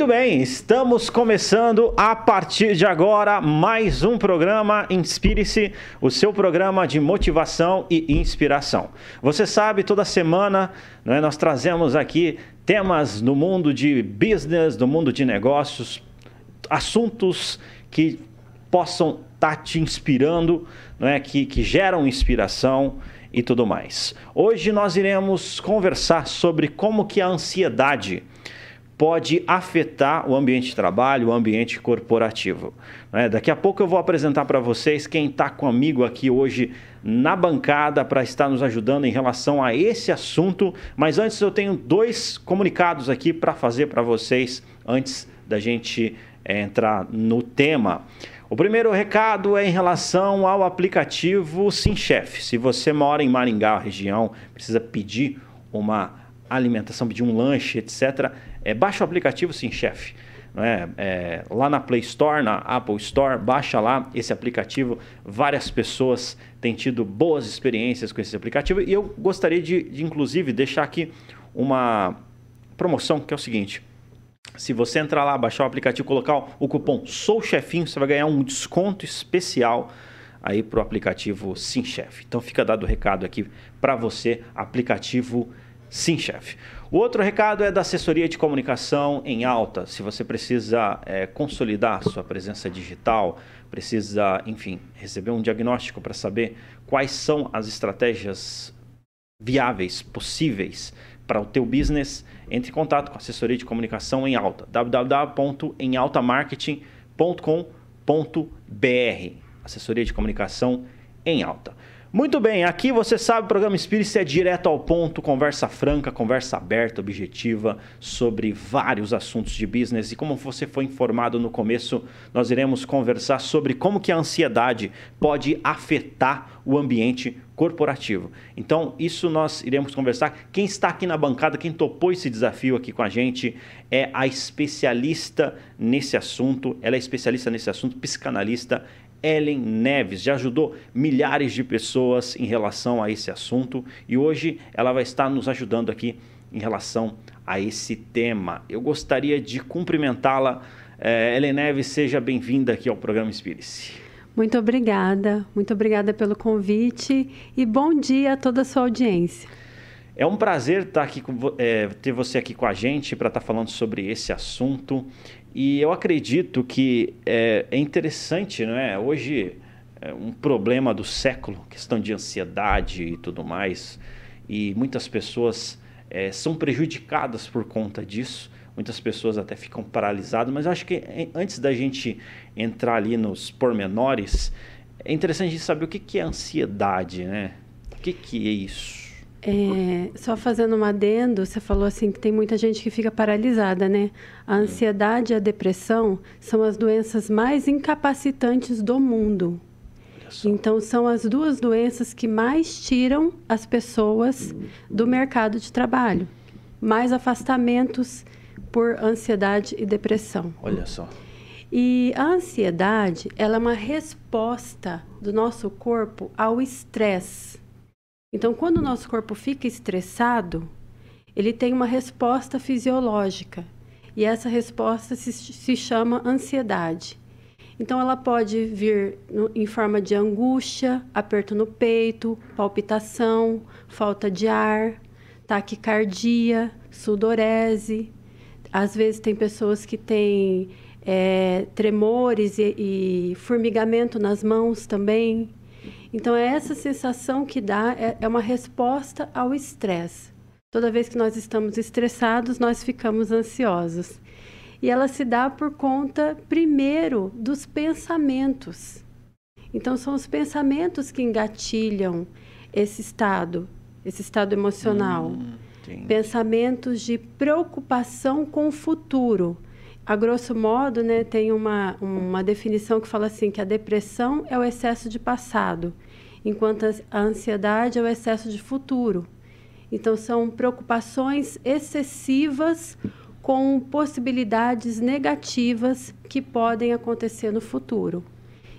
Muito bem, estamos começando a partir de agora mais um programa Inspire-se, o seu programa de motivação e inspiração. Você sabe, toda semana né, nós trazemos aqui temas no mundo de business, no mundo de negócios, assuntos que possam estar tá te inspirando, né, que, que geram inspiração e tudo mais. Hoje nós iremos conversar sobre como que a ansiedade pode afetar o ambiente de trabalho, o ambiente corporativo. Né? Daqui a pouco eu vou apresentar para vocês quem está comigo aqui hoje na bancada para estar nos ajudando em relação a esse assunto. Mas antes eu tenho dois comunicados aqui para fazer para vocês antes da gente é, entrar no tema. O primeiro recado é em relação ao aplicativo SimChef. Se você mora em Maringá, região, precisa pedir uma alimentação, pedir um lanche, etc., é, baixa o aplicativo Sim Chef. É? É, lá na Play Store, na Apple Store, baixa lá esse aplicativo. Várias pessoas têm tido boas experiências com esse aplicativo e eu gostaria de, de inclusive, deixar aqui uma promoção que é o seguinte. Se você entrar lá, baixar o aplicativo, colocar o cupom Sou Chefinho, você vai ganhar um desconto especial aí para o aplicativo Sim Chef. Então fica dado o recado aqui para você, aplicativo Sim Chef. O outro recado é da assessoria de comunicação em alta. Se você precisa é, consolidar sua presença digital, precisa, enfim, receber um diagnóstico para saber quais são as estratégias viáveis, possíveis para o teu business, entre em contato com a assessoria de comunicação em alta, www.emaltamarketing.com.br. Assessoria de comunicação em alta. Muito bem, aqui você sabe, o programa Espírito é direto ao ponto, conversa franca, conversa aberta, objetiva sobre vários assuntos de business e como você foi informado no começo, nós iremos conversar sobre como que a ansiedade pode afetar o ambiente corporativo. Então, isso nós iremos conversar. Quem está aqui na bancada, quem topou esse desafio aqui com a gente é a especialista nesse assunto, ela é especialista nesse assunto, psicanalista Ellen Neves. Já ajudou milhares de pessoas em relação a esse assunto e hoje ela vai estar nos ajudando aqui em relação a esse tema. Eu gostaria de cumprimentá-la. É, Ellen Neves, seja bem-vinda aqui ao programa Espírito. Muito obrigada, muito obrigada pelo convite e bom dia a toda a sua audiência. É um prazer estar aqui com, é, ter você aqui com a gente para estar falando sobre esse assunto. E eu acredito que é, é interessante, não é? Hoje é um problema do século, questão de ansiedade e tudo mais, e muitas pessoas é, são prejudicadas por conta disso. Muitas pessoas até ficam paralisadas, mas eu acho que é, antes da gente entrar ali nos pormenores, é interessante a gente saber o que, é ansiedade, né? O que é isso? É, só fazendo um adendo, você falou assim que tem muita gente que fica paralisada, né? A hum. ansiedade e a depressão são as doenças mais incapacitantes do mundo. Então, são as duas doenças que mais tiram as pessoas do mercado de trabalho. Mais afastamentos por ansiedade e depressão. Olha só. E a ansiedade, ela é uma resposta do nosso corpo ao estresse. Então, quando o nosso corpo fica estressado, ele tem uma resposta fisiológica. E essa resposta se, se chama ansiedade. Então, ela pode vir no, em forma de angústia, aperto no peito, palpitação, falta de ar, taquicardia, sudorese. Às vezes, tem pessoas que têm é, tremores e, e formigamento nas mãos também. Então, é essa sensação que dá é, é uma resposta ao estresse. Toda vez que nós estamos estressados, nós ficamos ansiosos. E ela se dá por conta, primeiro, dos pensamentos. Então, são os pensamentos que engatilham esse estado, esse estado emocional. Hum, pensamentos de preocupação com o futuro a grosso modo, né, tem uma, uma definição que fala assim que a depressão é o excesso de passado, enquanto a ansiedade é o excesso de futuro. Então são preocupações excessivas com possibilidades negativas que podem acontecer no futuro.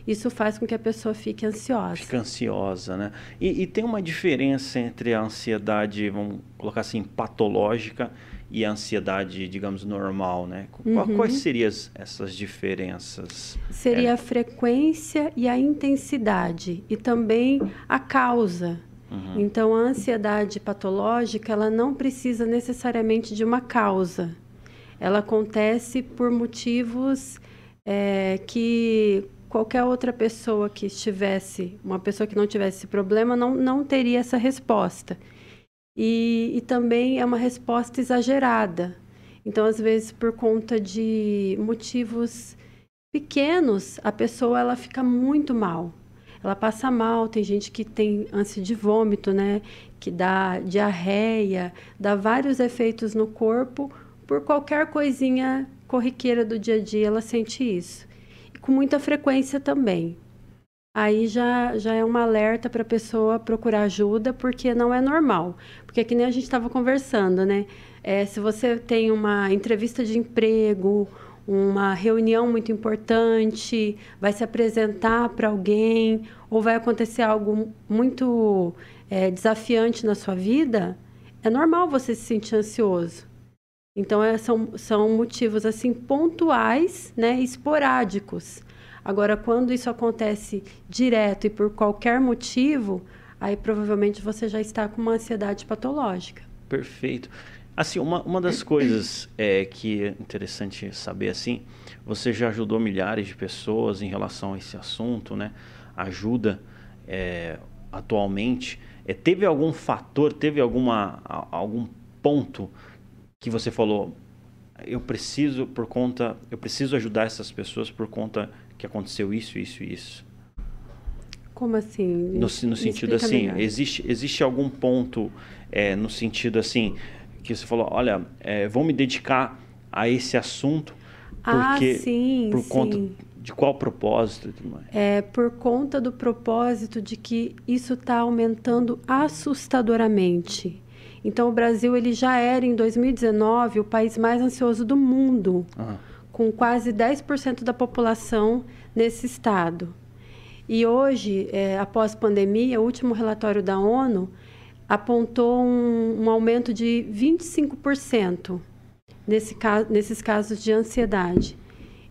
isso faz com que a pessoa fique ansiosa. Fica ansiosa, né? E, e tem uma diferença entre a ansiedade, vamos colocar assim, patológica e a ansiedade, digamos, normal, né? Uhum. Quais seriam essas diferenças? Seria é. a frequência e a intensidade e também a causa. Uhum. Então, a ansiedade patológica, ela não precisa necessariamente de uma causa. Ela acontece por motivos é, que qualquer outra pessoa que estivesse, uma pessoa que não tivesse esse problema, não, não teria essa resposta. E, e também é uma resposta exagerada. Então, às vezes, por conta de motivos pequenos, a pessoa ela fica muito mal. Ela passa mal, tem gente que tem ânsia de vômito, né? Que dá diarreia, dá vários efeitos no corpo. Por qualquer coisinha corriqueira do dia a dia, ela sente isso. E com muita frequência também aí já, já é um alerta para a pessoa procurar ajuda, porque não é normal. Porque que nem a gente estava conversando, né? É, se você tem uma entrevista de emprego, uma reunião muito importante, vai se apresentar para alguém, ou vai acontecer algo muito é, desafiante na sua vida, é normal você se sentir ansioso. Então, é, são, são motivos assim pontuais, né, esporádicos. Agora, quando isso acontece direto e por qualquer motivo, aí provavelmente você já está com uma ansiedade patológica. Perfeito. Assim, uma, uma das coisas é, que é interessante saber assim, você já ajudou milhares de pessoas em relação a esse assunto, né? Ajuda é, atualmente. É, teve algum fator, teve alguma, algum ponto que você falou, eu preciso por conta, eu preciso ajudar essas pessoas por conta que aconteceu isso, isso e isso. Como assim? No, no sentido assim, existe, existe algum ponto é, no sentido assim que você falou, olha, é, vou me dedicar a esse assunto porque ah, sim, por sim. conta de qual propósito? É por conta do propósito de que isso está aumentando assustadoramente. Então o Brasil ele já era em 2019 o país mais ansioso do mundo. Uhum com quase 10% da população nesse estado. E hoje, é, após pandemia, o último relatório da ONU apontou um, um aumento de 25% nesse nesses casos de ansiedade.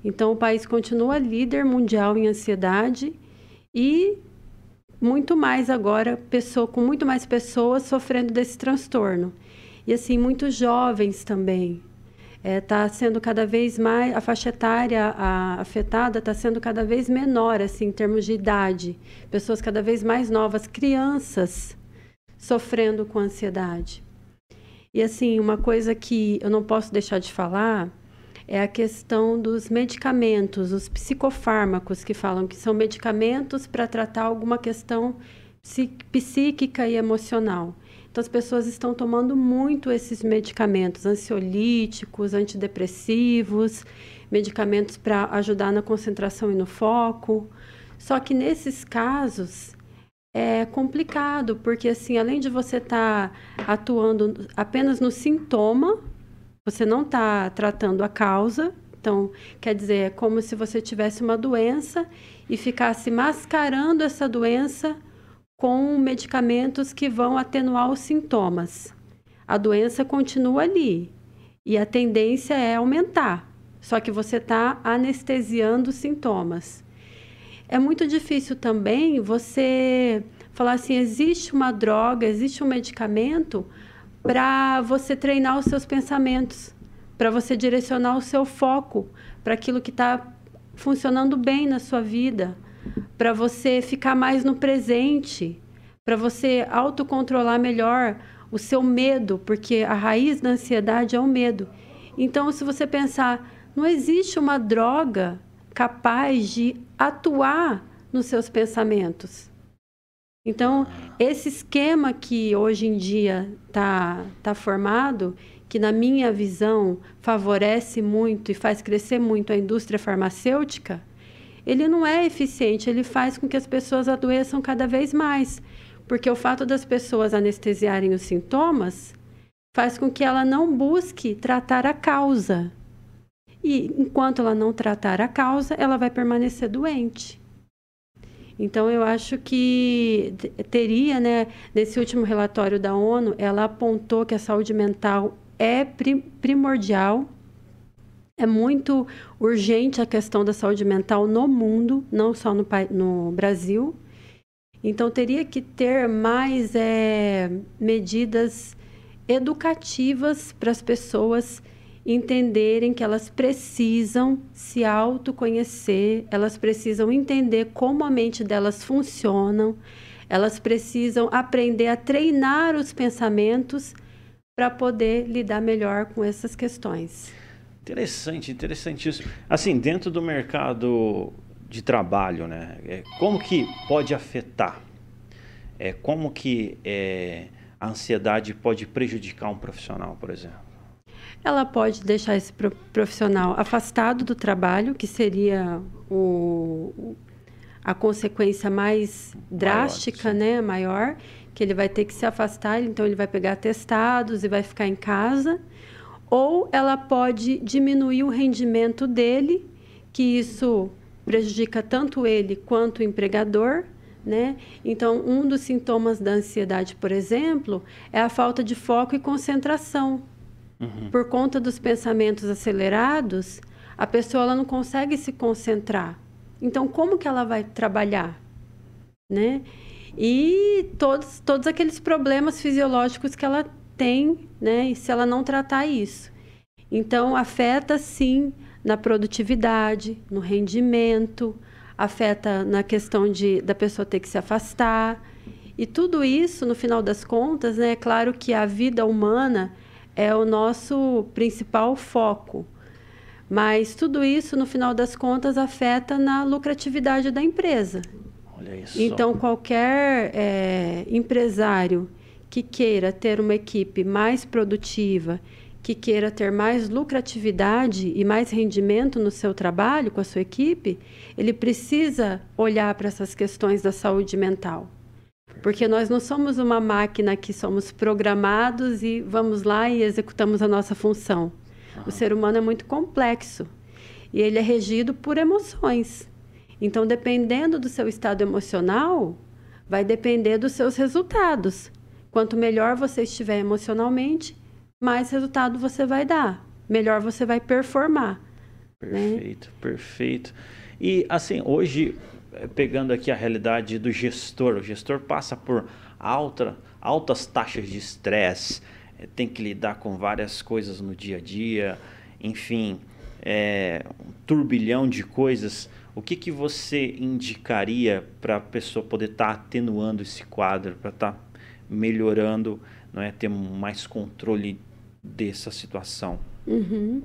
Então, o país continua líder mundial em ansiedade e muito mais agora, pessoa, com muito mais pessoas sofrendo desse transtorno. E assim, muitos jovens também está é, tá sendo cada vez mais a faixa etária a, afetada está sendo cada vez menor assim em termos de idade. Pessoas cada vez mais novas crianças sofrendo com ansiedade. E assim uma coisa que eu não posso deixar de falar é a questão dos medicamentos os psicofármacos que falam que são medicamentos para tratar alguma questão psíquica e emocional então, as pessoas estão tomando muito esses medicamentos ansiolíticos, antidepressivos, medicamentos para ajudar na concentração e no foco. Só que nesses casos é complicado, porque assim, além de você estar tá atuando apenas no sintoma, você não está tratando a causa. Então, quer dizer, é como se você tivesse uma doença e ficasse mascarando essa doença com medicamentos que vão atenuar os sintomas. A doença continua ali e a tendência é aumentar, só que você está anestesiando os sintomas. É muito difícil também você falar assim: existe uma droga, existe um medicamento para você treinar os seus pensamentos, para você direcionar o seu foco para aquilo que está funcionando bem na sua vida para você ficar mais no presente, para você autocontrolar melhor o seu medo, porque a raiz da ansiedade é o medo. Então, se você pensar, não existe uma droga capaz de atuar nos seus pensamentos. Então, esse esquema que hoje em dia está tá formado, que na minha visão favorece muito e faz crescer muito a indústria farmacêutica, ele não é eficiente, ele faz com que as pessoas adoeçam cada vez mais, porque o fato das pessoas anestesiarem os sintomas faz com que ela não busque tratar a causa. E enquanto ela não tratar a causa, ela vai permanecer doente. Então, eu acho que teria, né, nesse último relatório da ONU, ela apontou que a saúde mental é primordial, é muito urgente a questão da saúde mental no mundo, não só no, no Brasil. Então, teria que ter mais é, medidas educativas para as pessoas entenderem que elas precisam se autoconhecer, elas precisam entender como a mente delas funciona, elas precisam aprender a treinar os pensamentos para poder lidar melhor com essas questões. Interessante, interessante isso. Assim, dentro do mercado de trabalho, né? É, como que pode afetar? É, como que é, a ansiedade pode prejudicar um profissional, por exemplo? ela pode deixar esse profissional afastado do trabalho, que seria o, a consequência mais drástica, maior, né, maior, que ele vai ter que se afastar, então ele vai pegar testados e vai ficar em casa, ou ela pode diminuir o rendimento dele, que isso prejudica tanto ele quanto o empregador, né? Então, um dos sintomas da ansiedade, por exemplo, é a falta de foco e concentração. Uhum. Por conta dos pensamentos acelerados, a pessoa ela não consegue se concentrar. Então, como que ela vai trabalhar? Né? E todos, todos aqueles problemas fisiológicos que ela tem, né? E se ela não tratar isso. Então, afeta sim na produtividade, no rendimento, afeta na questão de da pessoa ter que se afastar. E tudo isso, no final das contas, né, é claro que a vida humana é o nosso principal foco. Mas tudo isso, no final das contas, afeta na lucratividade da empresa. Olha isso. Então, qualquer é, empresário que queira ter uma equipe mais produtiva, que queira ter mais lucratividade e mais rendimento no seu trabalho com a sua equipe, ele precisa olhar para essas questões da saúde mental. Porque nós não somos uma máquina que somos programados e vamos lá e executamos a nossa função. O ser humano é muito complexo e ele é regido por emoções. Então, dependendo do seu estado emocional, vai depender dos seus resultados. Quanto melhor você estiver emocionalmente, mais resultado você vai dar, melhor você vai performar. Né? Perfeito, né? perfeito. E assim, hoje eh, pegando aqui a realidade do gestor, o gestor passa por alta, altas taxas de estresse, eh, tem que lidar com várias coisas no dia a dia, enfim, é, um turbilhão de coisas. O que, que você indicaria para a pessoa poder estar tá atenuando esse quadro, para estar tá melhorando, não é, ter mais controle dessa situação? Uhum.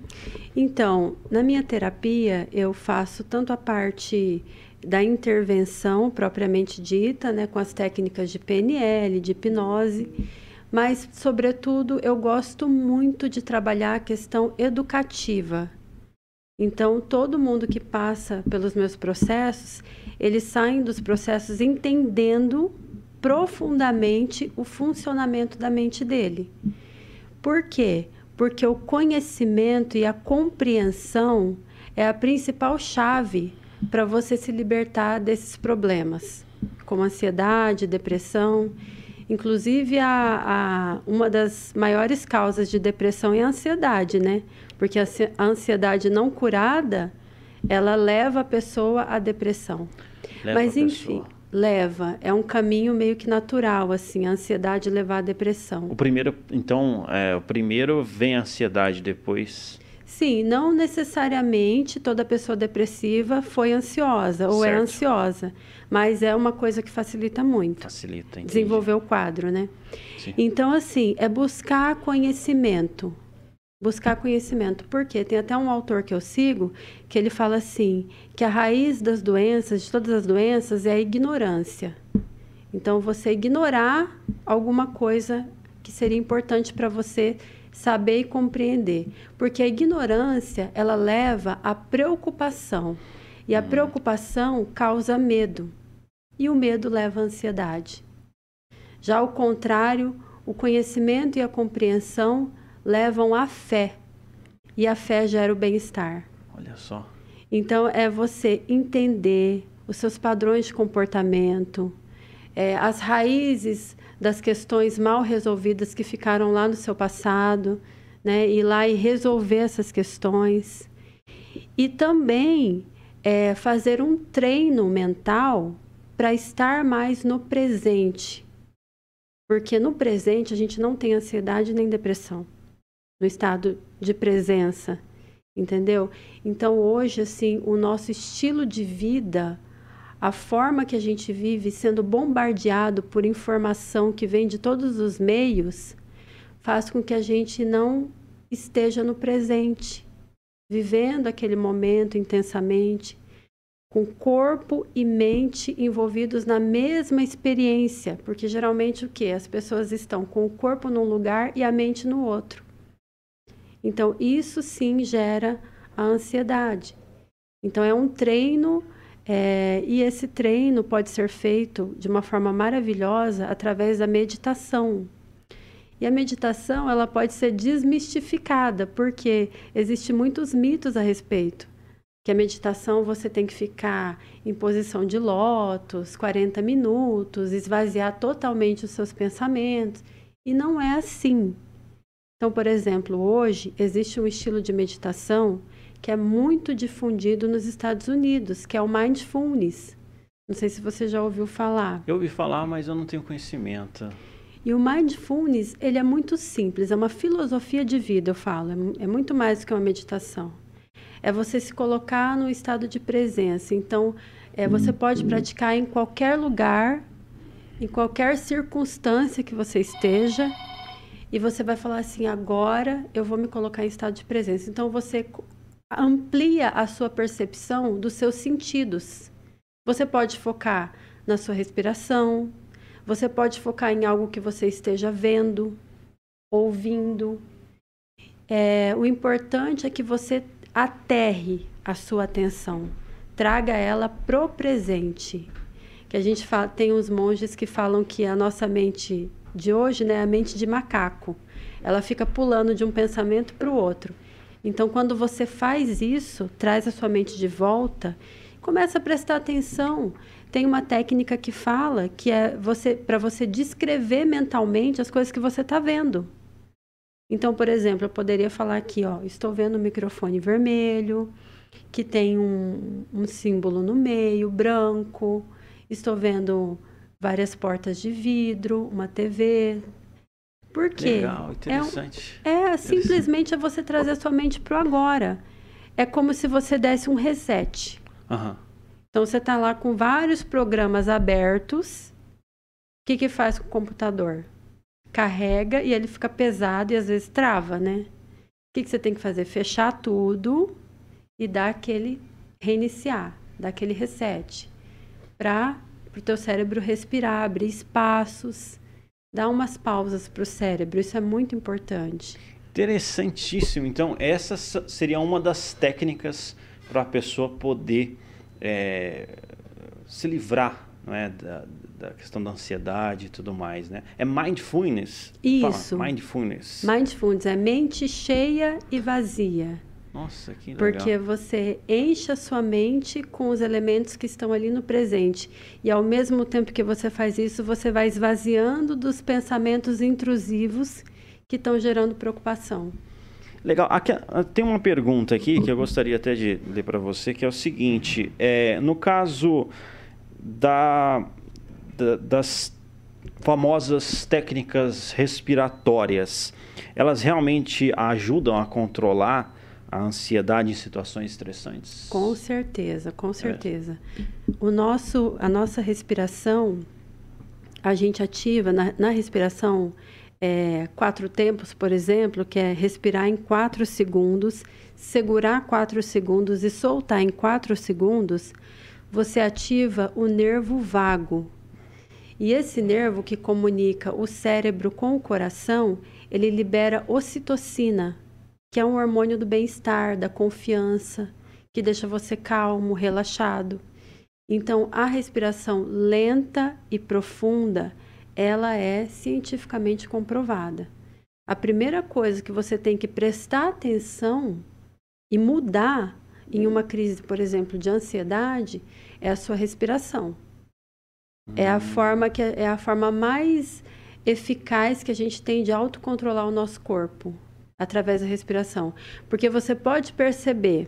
Então, na minha terapia, eu faço tanto a parte da intervenção propriamente dita, né, com as técnicas de PNL, de hipnose, mas, sobretudo, eu gosto muito de trabalhar a questão educativa. Então, todo mundo que passa pelos meus processos, eles saem dos processos entendendo profundamente o funcionamento da mente dele. Por quê? Porque o conhecimento e a compreensão é a principal chave para você se libertar desses problemas, como ansiedade, depressão. Inclusive, a, a, uma das maiores causas de depressão é a ansiedade, né? Porque a, ansiedade não curada, ela leva a pessoa à depressão. Leva Mas, enfim, leva. É um caminho meio que natural, assim, a ansiedade levar à depressão. O primeiro, então, é, o primeiro vem a ansiedade, depois... Sim, não necessariamente toda pessoa depressiva foi ansiosa ou é certo. é ansiosa, mas é uma coisa que facilita muito. Facilita, entendi. Desenvolver o quadro, né? Sim. Então, assim, é buscar conhecimento. Buscar conhecimento. Porque tem até um autor que eu sigo que ele fala assim: que a raiz das doenças, de todas as doenças, é a ignorância. Então, você ignorar alguma coisa que seria importante para você saber e compreender, porque a ignorância ela leva à preocupação e a hum. preocupação causa medo e o medo leva à ansiedade. Já ao contrário, o conhecimento e a compreensão levam à fé e a fé gera o bem-estar. Olha só. Então é você entender os seus padrões de comportamento, é, as raízes das questões mal resolvidas que ficaram lá no seu passado, né? Ir lá e resolver essas questões. E também é, fazer um treino mental para estar mais no presente. Porque no presente a gente não tem ansiedade nem depressão. No estado de presença, entendeu? Então hoje assim, o nosso estilo de vida a forma que a gente vive sendo bombardeado por informação que vem de todos os meios faz com que a gente não esteja no presente, vivendo aquele momento intensamente, com corpo e mente envolvidos na mesma experiência, porque geralmente o que? As pessoas estão com o corpo num lugar e a mente no outro. Então, isso sim gera a ansiedade. Então, é um treino é, e esse treino pode ser feito de uma forma maravilhosa através da meditação. E a meditação ela pode ser desmistificada, porque existem muitos mitos a respeito. Que a meditação você tem que ficar em posição de lótus, 40 minutos, esvaziar totalmente os seus pensamentos. E não é assim. Então, por exemplo, hoje existe um estilo de meditação que é muito difundido nos Estados Unidos, que é o mindfulness. Não sei se você já ouviu falar. Eu ouvi falar, mas eu não tenho conhecimento. E o mindfulness, ele é muito simples, é uma filosofia de vida, eu falo, é, é muito mais do que uma meditação. É você se colocar no estado de presença. Então, é, você pode praticar em qualquer lugar, em qualquer circunstância que você esteja, e você vai falar assim: agora eu vou me colocar em estado de presença. Então, você amplia a sua percepção dos seus sentidos. Você pode focar na sua respiração, você pode focar em algo que você esteja vendo, ouvindo. É, o importante é que você aterre a sua atenção, traga ela pro presente. Que a gente fala, tem uns monges que falam que a nossa mente de hoje né, é a mente de macaco. Ela fica pulando de um pensamento para o outro. Então, quando você faz isso, traz a sua mente de volta, começa a prestar atenção. Tem uma técnica que fala que é você para você descrever mentalmente as coisas que você está vendo. Então, por exemplo, eu poderia falar aqui, ó, estou vendo um microfone vermelho, que tem um, um símbolo no meio, branco. Estou vendo várias portas de vidro, uma TV, por quê? Legal, interessante. É, é simplesmente é você trazer a sua mente para o agora. É como se você desse um reset. Uhum. Então você está lá com vários programas abertos. O que, que faz com o computador? Carrega e ele fica pesado e às vezes trava, né? O que, que você tem que fazer? Fechar tudo e dar aquele reiniciar, dar aquele reset. Para o teu cérebro respirar, abrir espaços Dá umas pausas para o cérebro, isso é muito importante. Interessantíssimo. Então, essa seria uma das técnicas para a pessoa poder é, se livrar não é, da, da, questão da ansiedade e tudo mais. Né? É mindfulness? Isso. Fala, mindfulness. Mindfulness é mente cheia e vazia. Nossa, que legal. Porque você enche a sua mente com os elementos que estão ali no presente. E ao mesmo tempo que você faz isso, você vai esvaziando dos pensamentos intrusivos que estão gerando preocupação. Legal. Aqui, ah, tem uma pergunta aqui que eu gostaria até de ler para você, que é o seguinte: é, no caso da, da, das famosas técnicas respiratórias, elas realmente ajudam a controlar a ansiedade em situações estressantes? Com certeza, com certeza. É. O nosso, a nossa respiração, a gente ativa na, na respiração é, quatro tempos, por exemplo, que é respirar em quatro segundos, segurar quatro segundos e soltar em quatro segundos, você ativa o nervo vago. E esse nervo que comunica o cérebro com o coração, ele libera ocitocina, que é um hormônio do bem-estar, da confiança, que deixa você calmo, relaxado. Então, a respiração lenta e profunda, ela é cientificamente comprovada. A primeira coisa que você tem que prestar atenção e mudar em uma crise, por exemplo, de ansiedade, é a sua respiração. É a forma que é a forma mais eficaz que a gente tem de autocontrolar o nosso corpo através da respiração, porque você pode perceber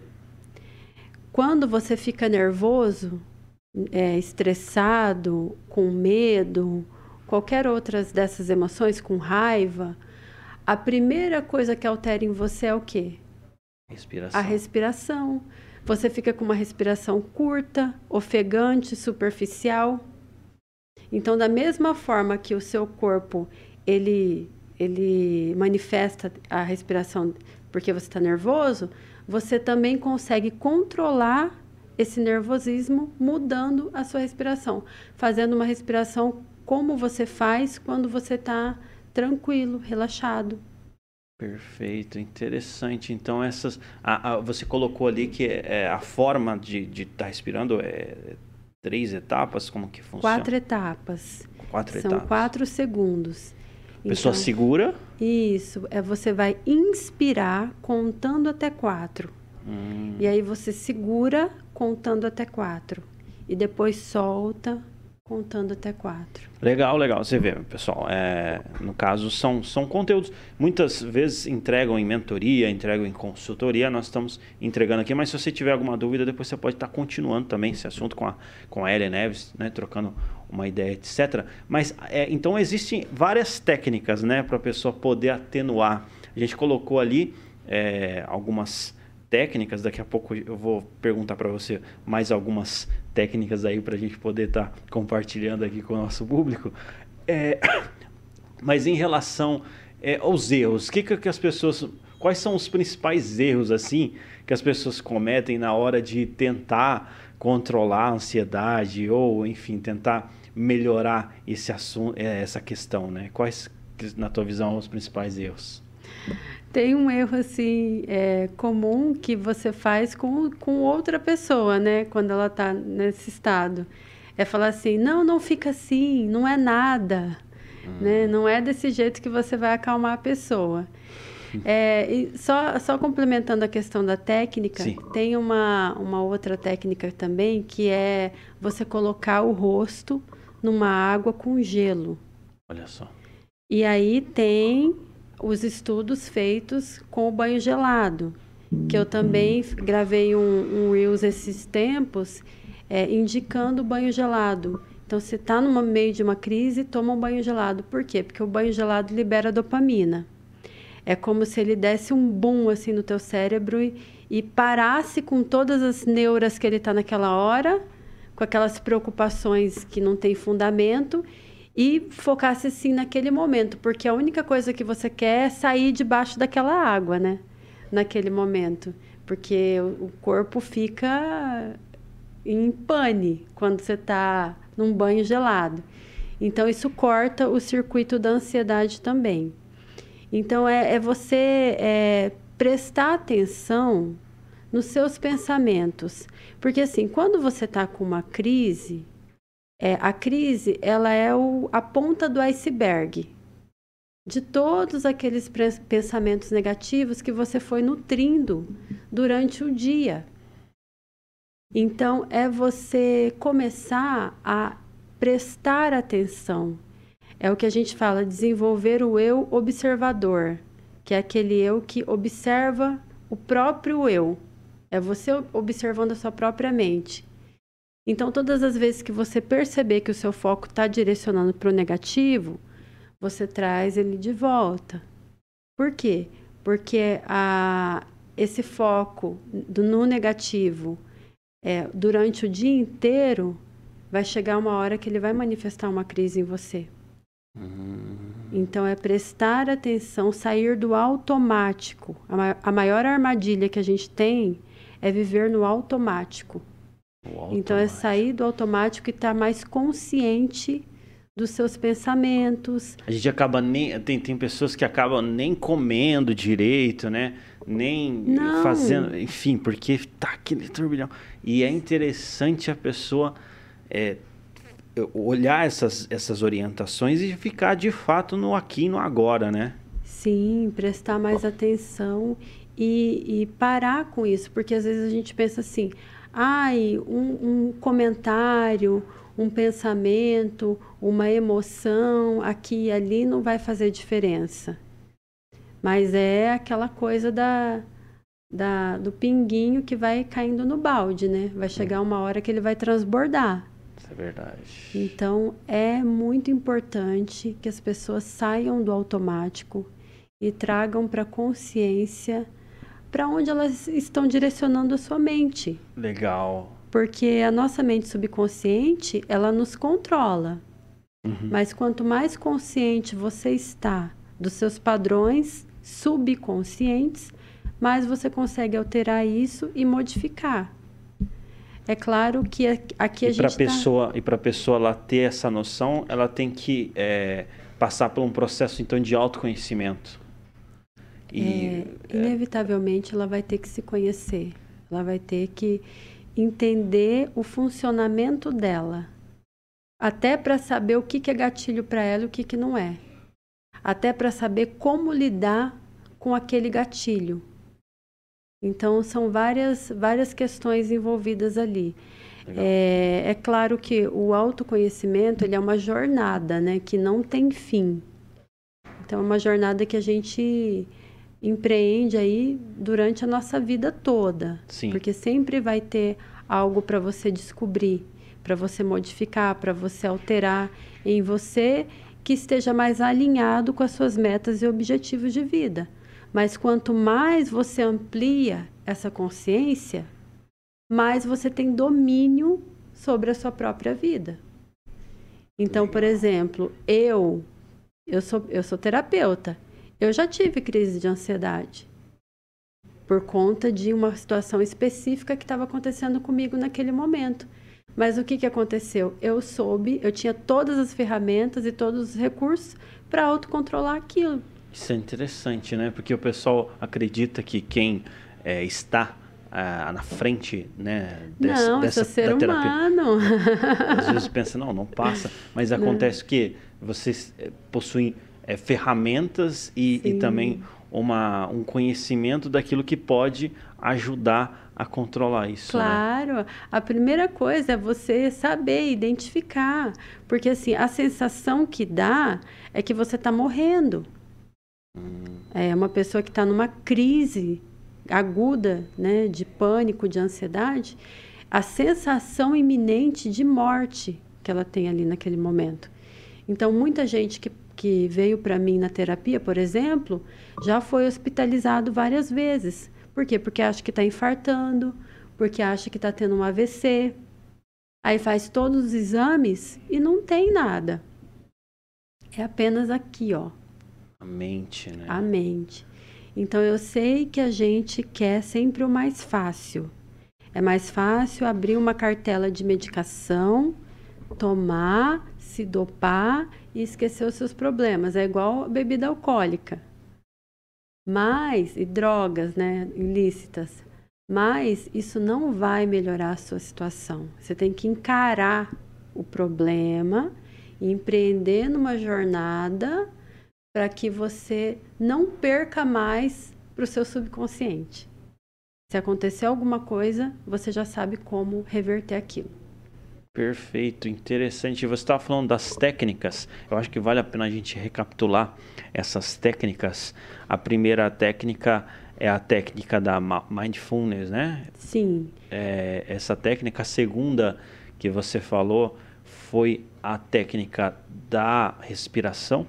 quando você fica nervoso, é, estressado, com medo, qualquer outras dessas emoções, com raiva, a primeira coisa que altera em você é o quê? Respiração. A respiração. Você fica com uma respiração curta, ofegante, superficial. Então, da mesma forma que o seu corpo ele ele manifesta a respiração porque você está nervoso, você também consegue controlar esse nervosismo mudando a sua respiração, fazendo uma respiração como você faz quando você está tranquilo, relaxado. Perfeito, interessante. Então essas, a, a, você colocou ali que é, a forma de estar tá respirando é três etapas, como que funciona? Quatro etapas. Quatro São etapas. quatro segundos. A pessoa Então, segura. Isso, é você vai inspirar contando até quatro. Hum, E aí você segura contando até quatro. E depois solta contando até quatro. Legal, legal. Você vê, pessoal. é, no caso, são, são conteúdos. Muitas vezes entregam em mentoria, entregam em consultoria. Nós estamos entregando aqui. Mas se você tiver alguma dúvida, depois você pode estar continuando também esse assunto com a, com a Ellen Neves, né, trocando uma ideia, etc. Mas é, então existem várias técnicas, né, para a pessoa poder atenuar. A gente colocou ali é, algumas técnicas. Daqui a pouco eu vou perguntar para você mais algumas técnicas aí para a gente poder estar compartilhando aqui com o nosso público. É, mas em relação é, aos erros, que, que as pessoas, quais são os principais erros assim que as pessoas cometem na hora de tentar controlar a ansiedade ou, enfim, tentar melhorar esse assunto, é, essa questão, né? Quais, na tua visão, os principais erros? Tem um erro assim é, comum que você faz com, com outra pessoa, né? Quando ela está nesse estado. É falar assim, não, não fica assim, não é nada. Né? Não é desse jeito que você vai acalmar a pessoa. É, só, só complementando a questão da técnica, Sim. tem uma, uma outra técnica também que é você colocar o rosto numa água com gelo. Olha só. E aí tem os estudos feitos com o banho gelado, que eu também gravei um, um Reels esses tempos, é, indicando o banho gelado. Então, se está no meio de uma crise, toma um banho gelado. Por quê? Porque o banho gelado libera dopamina. É como se ele desse um boom assim no teu cérebro e, e parasse com todas as neuras que ele está naquela hora, com aquelas preocupações que não tem fundamento e focasse assim naquele momento, porque a única coisa que você quer é sair debaixo daquela água, né? Naquele momento, porque o o corpo fica em pane quando você está num banho gelado. Então isso corta o circuito da ansiedade também. Então é, é você é, prestar atenção nos seus pensamentos, porque assim, quando você está com uma crise, é, a crise ela é o, a ponta do iceberg de todos aqueles pensamentos negativos que você foi nutrindo durante o dia. Então é você começar a prestar atenção. É o que a gente fala, desenvolver o eu observador, que é aquele eu que observa o próprio eu. É você observando a sua própria mente. Então, todas as vezes que você perceber que o seu foco está direcionando para o negativo, você traz ele de volta. Por quê? Porque a, esse foco do, no negativo é, durante o dia inteiro vai chegar uma hora que ele vai manifestar uma crise em você. Então é prestar atenção, sair do automático. A, ma- a maior armadilha que a gente tem é viver no automático. O Então é automático. sair do automático e estar mais consciente dos seus pensamentos. A gente acaba nem. Tem, tem pessoas que acabam nem comendo direito, né? Nem Não. fazendo. Enfim, porque tá aquele turbilhão. E é interessante a pessoa é, olhar essas, essas orientações e ficar de fato no aqui e no agora, né? Sim, prestar mais atenção e, e parar com isso, porque às vezes a gente pensa assim: ai, um, um comentário, um pensamento, uma emoção aqui e ali não vai fazer diferença. Mas é aquela coisa da, da, do pinguinho que vai caindo no balde, né? Vai chegar uma hora que ele vai transbordar. É verdade. Então é muito importante que as pessoas saiam do automático e tragam para a consciência para onde elas estão direcionando a sua mente. Legal. Porque a nossa mente subconsciente, ela nos controla. Uhum. Mas quanto mais consciente você está dos seus padrões subconscientes, mais você consegue alterar isso e modificar. É claro que aqui a e gente tá pessoa e para a pessoa ela ter essa noção, ela tem que é, passar por um processo então de autoconhecimento. E, é, é, inevitavelmente ela vai ter que se conhecer, ela vai ter que entender o funcionamento dela, até para saber o que, que é gatilho para ela e o que, que não é, até para saber como lidar com aquele gatilho. Então são várias várias questões envolvidas ali. É, é, claro que o autoconhecimento ele é uma jornada, né, que não tem fim. Então é uma jornada que a gente empreende aí durante a nossa vida toda. Sim. Porque sempre vai ter algo para você descobrir, para você modificar, para você alterar em você que esteja mais alinhado com as suas metas e objetivos de vida. Mas quanto mais você amplia essa consciência, mais você tem domínio sobre a sua própria vida. Então, por exemplo, eu eu sou eu sou terapeuta. Eu já tive crise de ansiedade por conta de uma situação específica que estava acontecendo comigo naquele momento. Mas o que, que aconteceu? Eu soube, eu tinha todas as ferramentas e todos os recursos para autocontrolar aquilo. Isso é interessante, né? Porque o pessoal acredita que quem é, está ah, na frente, né? Dessa, não, dessa, ser da terapia, humano. às vezes pensa, não, não passa. Mas acontece não. que vocês eh, possuem é, ferramentas e, e, também uma, um conhecimento daquilo que pode ajudar a controlar isso. Né? Claro, né? a primeira coisa é você saber identificar, porque assim a sensação que dá é que você está morrendo. É uma pessoa que está numa crise aguda, né, de pânico, de ansiedade, a sensação iminente de morte que ela tem ali naquele momento. Então, muita gente que que veio para mim na terapia, por exemplo, já foi hospitalizado várias vezes. Por quê? Porque acha que está infartando, porque acha que está tendo um AVC. Aí faz todos os exames e não tem nada. É apenas aqui, ó. A mente, né? A mente. Então eu sei que a gente quer sempre o mais fácil. É mais fácil abrir uma cartela de medicação, tomar, se dopar e esquecer os seus problemas. É igual bebida alcoólica. Mas, e drogas, né, ilícitas. Mas isso não vai melhorar a sua situação. Você tem que encarar o problema empreender numa jornada para que você não perca mais para o seu subconsciente. Se acontecer alguma coisa, você já sabe como reverter aquilo. Perfeito, interessante. Você estava falando das técnicas. Eu acho que vale a pena a gente recapitular essas técnicas. A primeira técnica é a técnica da mindfulness, né? Sim. É, essa técnica. A segunda que você falou foi a técnica da respiração.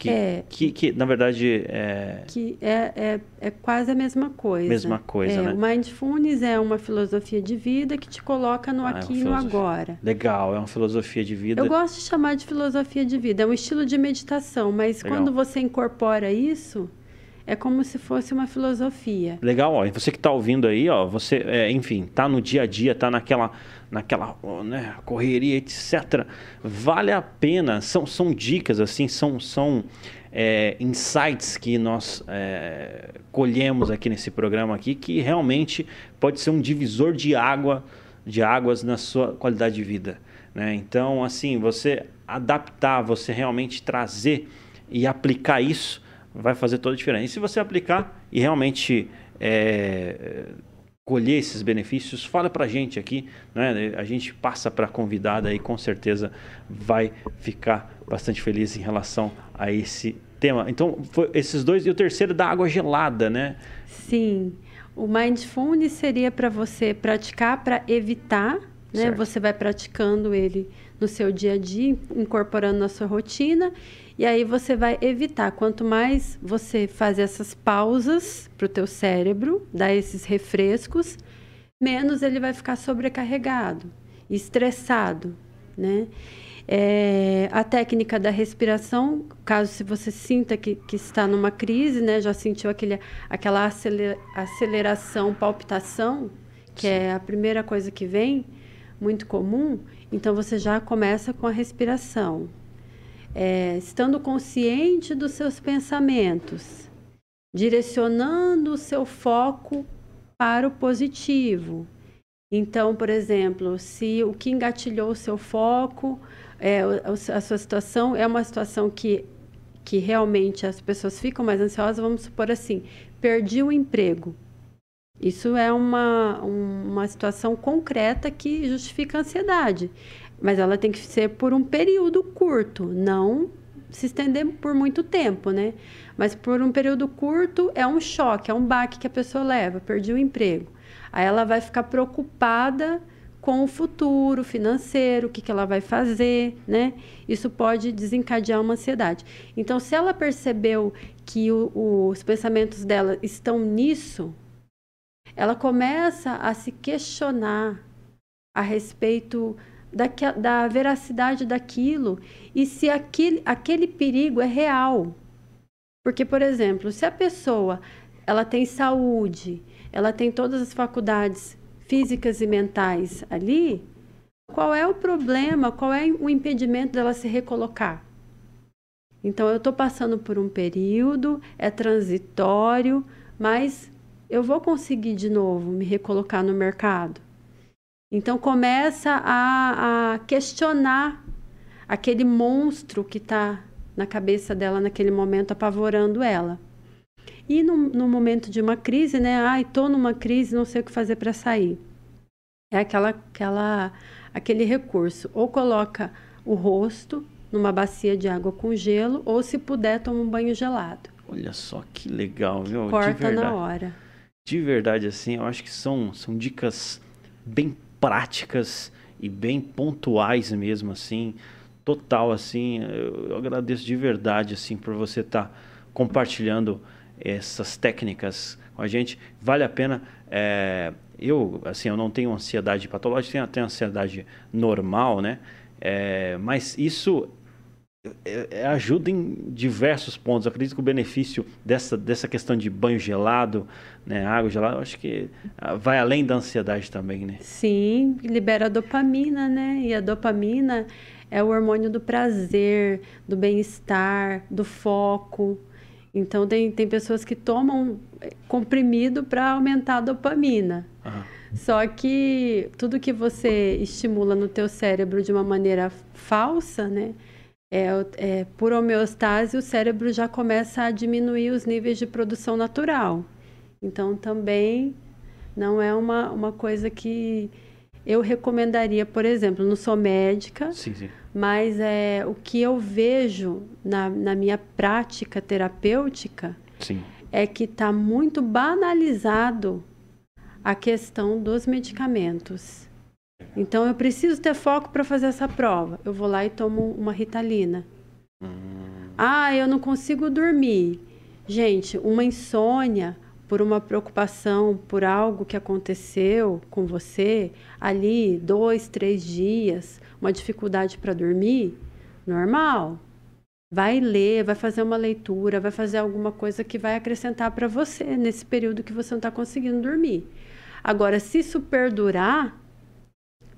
Que, é, que, que, na verdade é... Que é, é, é quase a mesma coisa. Mesma coisa, é, né? O Mindfulness é uma filosofia de vida que te coloca no ah, é aqui e no agora. Legal, é uma filosofia de vida. Eu gosto de chamar de filosofia de vida. É um estilo de meditação, mas Legal. quando você incorpora isso, é como se fosse uma filosofia. Legal, ó. E você que está ouvindo aí, ó, você, é, enfim, tá no dia a dia, tá naquela naquela né, correria, etc. Vale a pena, são, são dicas, assim, são, são é, insights que nós é, colhemos aqui nesse programa aqui, que realmente pode ser um divisor de água, de águas na sua qualidade de vida. Né? Então, assim, você adaptar, você realmente trazer e aplicar isso, vai fazer toda a diferença. E se você aplicar e realmente é, colher esses benefícios, fala para a gente aqui, né? A gente passa para a convidada e com certeza vai ficar bastante feliz em relação a esse tema. Então, foi esses dois e o terceiro da água gelada, né? Sim. O Mindfulness seria para você praticar para evitar, né? Certo. Você vai praticando ele no seu dia a dia, incorporando na sua rotina, e aí você vai evitar. Quanto mais você faz essas pausas para o teu cérebro, dar esses refrescos, menos ele vai ficar sobrecarregado, estressado, né? É, a técnica da respiração, caso se você sinta que, que está numa crise, né, já sentiu aquele, aquela aceleração, palpitação, que Sim. é a primeira coisa que vem, muito comum, então você já começa com a respiração. É, estando consciente dos seus pensamentos, direcionando o seu foco para o positivo. Então, por exemplo, se o que engatilhou o seu foco é, a sua situação é uma situação que, que realmente as pessoas ficam mais ansiosas, vamos supor assim, perdi o emprego. Isso é uma, uma situação concreta que justifica a ansiedade. Mas ela tem que ser por um período curto, não se estender por muito tempo, né? Mas por um período curto é um choque, é um baque que a pessoa leva, perdi o emprego. Aí ela vai ficar preocupada com o futuro financeiro, o que, que ela vai fazer, né? Isso pode desencadear uma ansiedade. Então, se ela percebeu que o, os pensamentos dela estão nisso, ela começa a se questionar a respeito da, da veracidade daquilo e se aquele, aquele perigo é real. Porque, por exemplo, se a pessoa ela tem saúde, ela tem todas as faculdades físicas e mentais ali, qual é o problema, qual é o impedimento dela se recolocar? Então, eu estou passando por um período, é transitório, mas eu vou conseguir de novo me recolocar no mercado. Então, começa a, a questionar aquele monstro que está na cabeça dela naquele momento, apavorando ela. E no, no momento de uma crise, né? Ai, tô numa crise, não sei o que fazer para sair. É aquela, aquela, aquele recurso. Ou coloca o rosto numa bacia de água com gelo, ou se puder, toma um banho gelado. Olha só que legal, viu? Corta na hora. De verdade, assim, eu acho que são, são dicas bem práticas e bem pontuais mesmo, assim, total, assim. Eu, eu agradeço de verdade, assim, por você estar tá compartilhando essas técnicas com a gente. Vale a pena. É, eu, assim, eu não tenho ansiedade patológica, tenho até ansiedade normal, né? É, mas isso é, é, ajuda em diversos pontos. Eu acredito que o benefício dessa, dessa questão de banho gelado, né, água gelada, acho que ah, vai além da ansiedade também, né? Sim, libera dopamina, né? E a dopamina é o hormônio do prazer, do bem-estar, do foco. Então, tem, tem pessoas que tomam eh, comprimido para aumentar a dopamina. Só que tudo que você estimula no teu cérebro de uma maneira falsa, né? É, é, por homeostase, o cérebro já começa a diminuir os níveis de produção natural. Então, também não é uma, uma coisa que eu recomendaria, por exemplo, não sou médica, sim, sim. mas é, o que eu vejo na, na minha prática terapêutica sim. é que está muito banalizado a questão dos medicamentos. Então, eu preciso ter foco para fazer essa prova. Eu vou lá e tomo uma ritalina. Hum. Ah, eu não consigo dormir. Gente, uma insônia por uma preocupação, por algo que aconteceu com você, ali, dois, três dias, uma dificuldade para dormir, normal. Vai ler, vai fazer uma leitura, vai fazer alguma coisa que vai acrescentar para você nesse período que você não está conseguindo dormir. Agora, se isso perdurar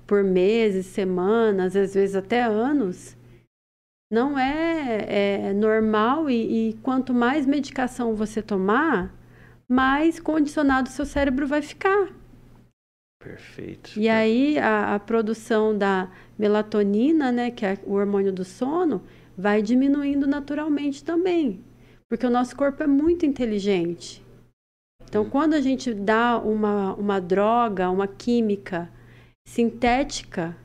por meses, semanas, às vezes até anos, não é, é normal e, e quanto mais medicação você tomar, mais condicionado o seu cérebro vai ficar. Perfeito. E aí a, a, produção da melatonina, né, que é o hormônio do sono, vai diminuindo naturalmente também, porque o nosso corpo é muito inteligente. Então, quando a gente dá uma, uma droga, uma química sintética,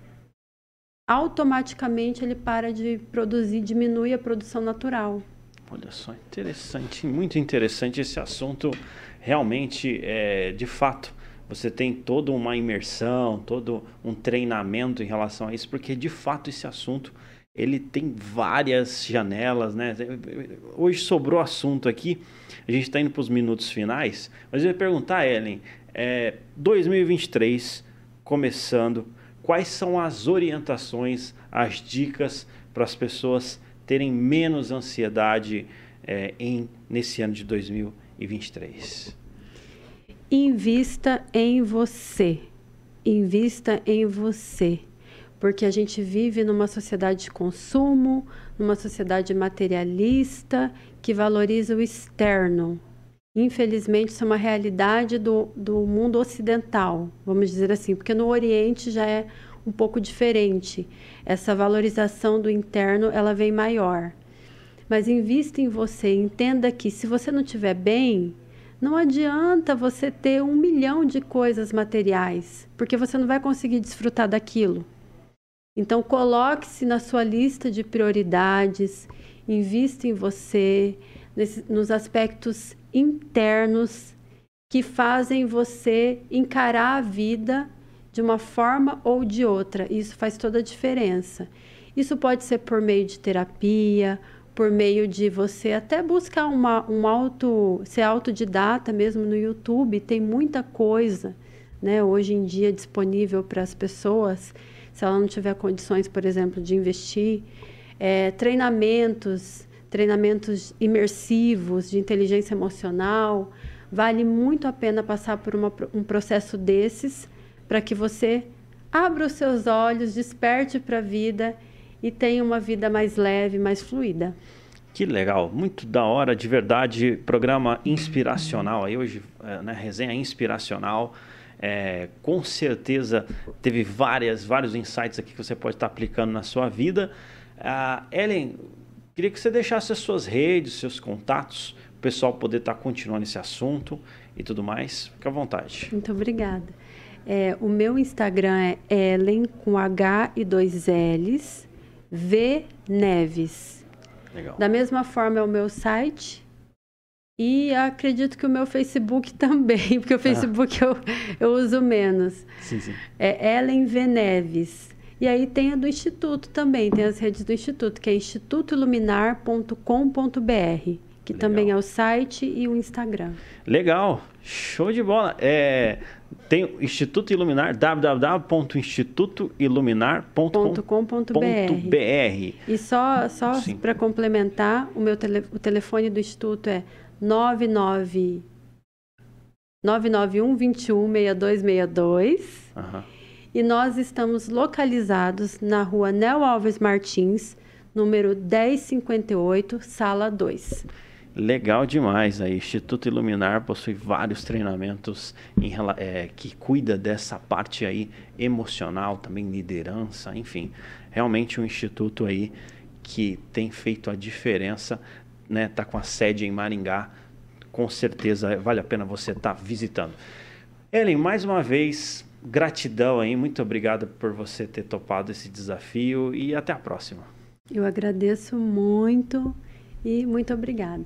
automaticamente ele para de produzir, diminui a produção natural. Olha só, interessante, muito interessante esse assunto. Realmente, é, de fato, você tem toda uma imersão, todo um treinamento em relação a isso, porque de fato esse assunto ele tem várias janelas, né? Hoje sobrou assunto aqui, a gente está indo para os minutos finais, mas eu ia perguntar, Ellen, é, 2023 começando, quais são as orientações, as dicas para as pessoas terem menos ansiedade é, em, nesse ano de 2023? Invista em você. Invista em você. Porque a gente vive numa sociedade de consumo, numa sociedade materialista que valoriza o externo. Infelizmente, isso é uma realidade do, do mundo ocidental, vamos dizer assim, porque no Oriente já é um pouco diferente. Essa valorização do interno, ela vem maior. Mas invista em você, entenda que se você não estiver bem, não adianta você ter um milhão de coisas materiais, porque você não vai conseguir desfrutar daquilo. Então, coloque-se na sua lista de prioridades, invista em você, nesse, nos aspectos internos que fazem você encarar a vida de uma forma ou de outra. Isso faz toda a diferença. Isso pode ser por meio de terapia, por meio de você até buscar uma, um auto, ser autodidata mesmo no YouTube, tem muita coisa, né, hoje em dia disponível para as pessoas, se ela não tiver condições, por exemplo, de investir, é, treinamentos, treinamentos imersivos de inteligência emocional, vale muito a pena passar por uma, um processo desses para que você abra os seus olhos, desperte para a vida e tenha uma vida mais leve, mais fluida. Que legal, muito da hora, de verdade, programa inspiracional aí hoje, é, né, resenha inspiracional. É, com certeza teve várias, vários insights aqui que você pode estar aplicando na sua vida. Uh, Ellen, queria que você deixasse as suas redes, seus contatos, o pessoal poder estar continuando esse assunto e tudo mais. Fique à vontade. Muito obrigada. É, o meu Instagram é Ellen com H e dois L's V Neves. Legal. Da mesma forma é o meu site. E acredito que o meu Facebook também, porque o ah. Facebook ah. eu, eu uso menos. Sim, sim. É Ellen V. Neves. E aí tem a do Instituto também, tem as redes do Instituto, que é institutoiluminar.com.br que Legal. também é o site e o Instagram. Legal, show de bola. É, tem o Instituto Iluminar, www.institutoiluminar.com.br. E só, só para complementar, o meu tele, o telefone do Instituto é 99 991 21 6262. Uhum. E nós estamos localizados na rua Nel Alves Martins, número 1058, sala 2. Legal demais aí. Instituto Iluminar possui vários treinamentos em, é, que cuida dessa parte aí emocional, também liderança, enfim. Realmente um instituto aí que tem feito a diferença, né? Tá com a sede em Maringá. Com certeza vale a pena você estar tá visitando. Ellen, mais uma vez, gratidão aí. Muito obrigado por você ter topado esse desafio e até a próxima. Eu agradeço muito e muito obrigada.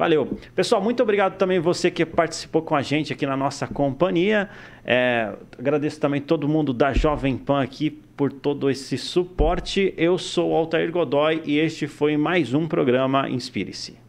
Valeu. Pessoal, muito obrigado também você que participou com a gente aqui na nossa companhia. É, agradeço também todo mundo da Jovem Pan aqui por todo esse suporte. Eu sou o Altair Godoy e este foi mais um programa Inspire-se.